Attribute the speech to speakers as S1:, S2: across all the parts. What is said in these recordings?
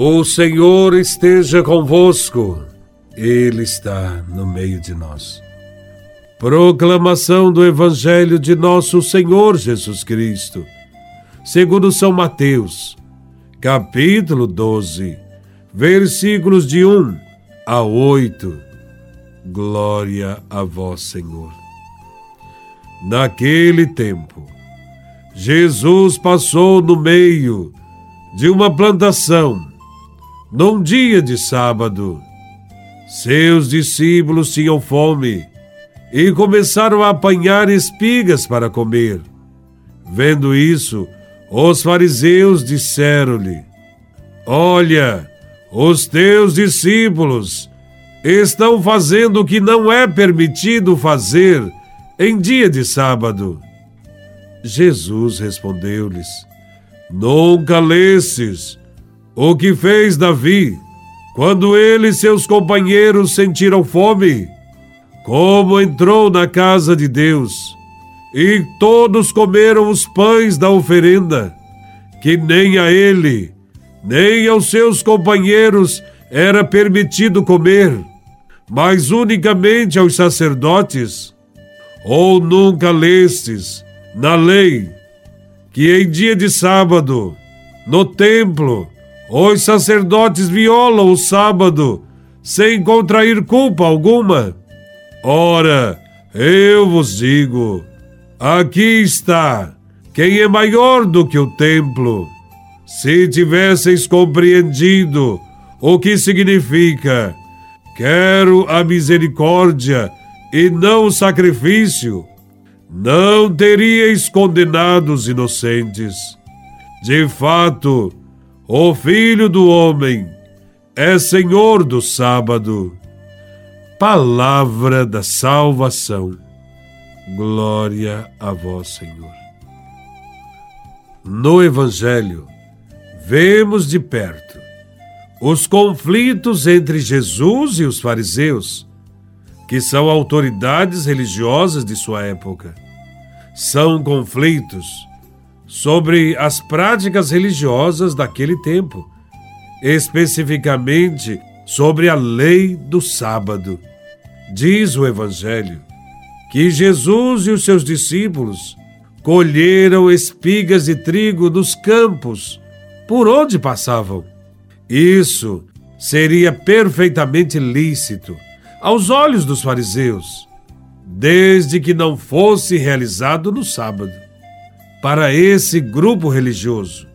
S1: O Senhor esteja convosco, Ele está no meio de nós. Proclamação do Evangelho de Nosso Senhor Jesus Cristo, segundo São Mateus, capítulo 12, versículos de 1 a 8. Glória a Vós, Senhor. Naquele tempo, Jesus passou no meio de uma plantação num dia de sábado, seus discípulos tinham fome e começaram a apanhar espigas para comer. Vendo isso, os fariseus disseram-lhe: Olha, os teus discípulos estão fazendo o que não é permitido fazer em dia de sábado. Jesus respondeu-lhes: Nunca lestes o que fez Davi quando ele e seus companheiros sentiram fome? Como entrou na casa de Deus e todos comeram os pães da oferenda, que nem a ele, nem aos seus companheiros era permitido comer, mas unicamente aos sacerdotes? Ou nunca lestes na lei que em dia de sábado, no templo, os sacerdotes violam o sábado sem contrair culpa alguma. Ora, eu vos digo: aqui está quem é maior do que o templo. Se tivesseis compreendido o que significa quero a misericórdia e não o sacrifício, não teríeis condenado os inocentes. De fato, o Filho do Homem é Senhor do sábado. Palavra da salvação. Glória a vós, Senhor. No Evangelho, vemos de perto os conflitos entre Jesus e os fariseus, que são autoridades religiosas de sua época. São conflitos sobre as práticas religiosas daquele tempo, especificamente sobre a lei do sábado. Diz o Evangelho que Jesus e os seus discípulos colheram espigas de trigo nos campos por onde passavam. Isso seria perfeitamente lícito aos olhos dos fariseus, desde que não fosse realizado no sábado para esse grupo religioso.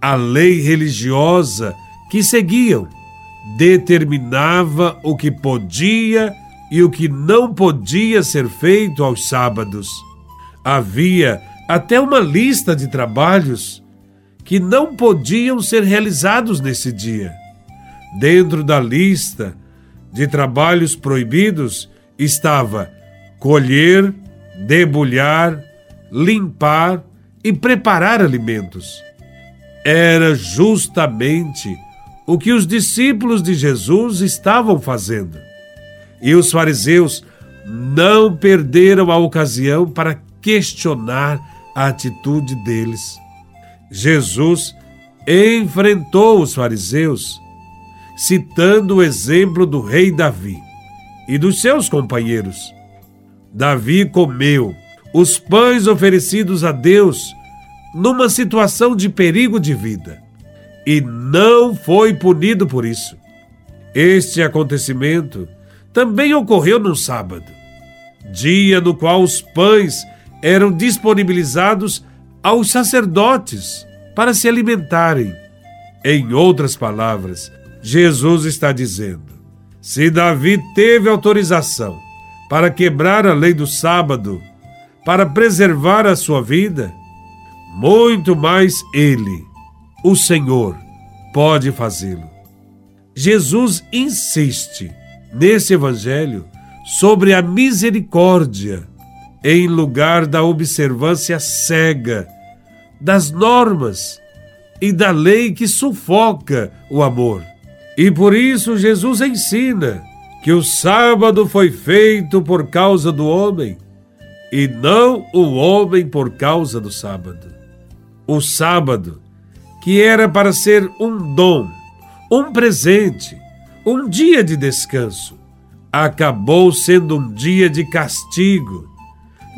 S1: A lei religiosa que seguiam determinava o que podia e o que não podia ser feito aos sábados. Havia até uma lista de trabalhos que não podiam ser realizados nesse dia. Dentro da lista de trabalhos proibidos estava colher, debulhar, limpar, e preparar alimentos. Era justamente o que os discípulos de Jesus estavam fazendo. E os fariseus não perderam a ocasião para questionar a atitude deles. Jesus enfrentou os fariseus, citando o exemplo do rei Davi e dos seus companheiros. Davi comeu os pães oferecidos a Deus numa situação de perigo de vida e não foi punido por isso. Este acontecimento também ocorreu no sábado, dia no qual os pães eram disponibilizados aos sacerdotes para se alimentarem. Em outras palavras, Jesus está dizendo: se Davi teve autorização para quebrar a lei do sábado, para preservar a sua vida, muito mais Ele, o Senhor, pode fazê-lo. Jesus insiste nesse Evangelho sobre a misericórdia em lugar da observância cega das normas e da lei que sufoca o amor. E por isso Jesus ensina que o sábado foi feito por causa do homem e não o homem por causa do sábado. O sábado, que era para ser um dom, um presente, um dia de descanso, acabou sendo um dia de castigo,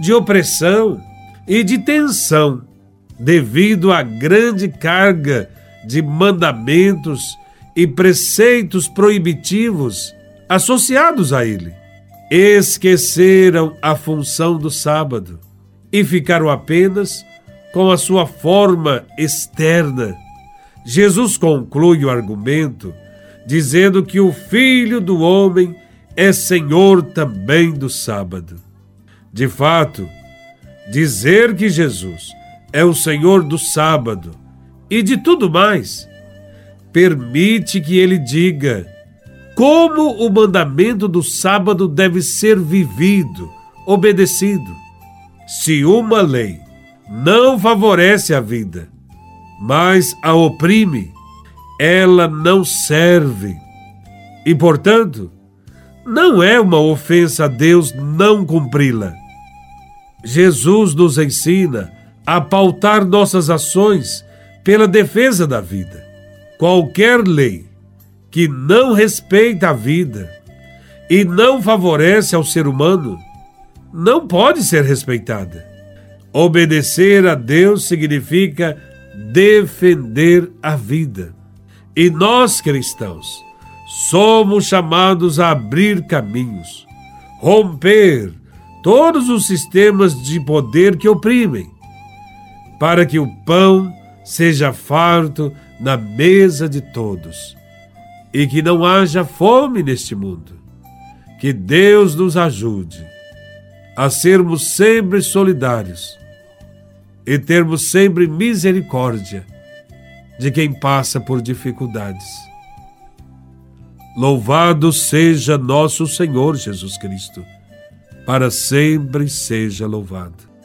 S1: de opressão e de tensão, devido à grande carga de mandamentos e preceitos proibitivos associados a ele. Esqueceram a função do sábado e ficaram apenas com a sua forma externa. Jesus conclui o argumento dizendo que o Filho do Homem é Senhor também do sábado. De fato, dizer que Jesus é o Senhor do sábado e de tudo mais permite que ele diga como o mandamento do sábado deve ser vivido, obedecido. Se uma lei não favorece a vida, mas a oprime, ela não serve. E, portanto, não é uma ofensa a Deus não cumpri-la. Jesus nos ensina a pautar nossas ações pela defesa da vida. Qualquer lei que não respeita a vida e não favorece ao ser humano não pode ser respeitada. Obedecer a Deus significa defender a vida. E nós cristãos somos chamados a abrir caminhos, romper todos os sistemas de poder que oprimem, para que o pão seja farto na mesa de todos e que não haja fome neste mundo. Que Deus nos ajude a sermos sempre solidários e termos sempre misericórdia de quem passa por dificuldades. Louvado seja nosso Senhor Jesus Cristo, para sempre seja louvado.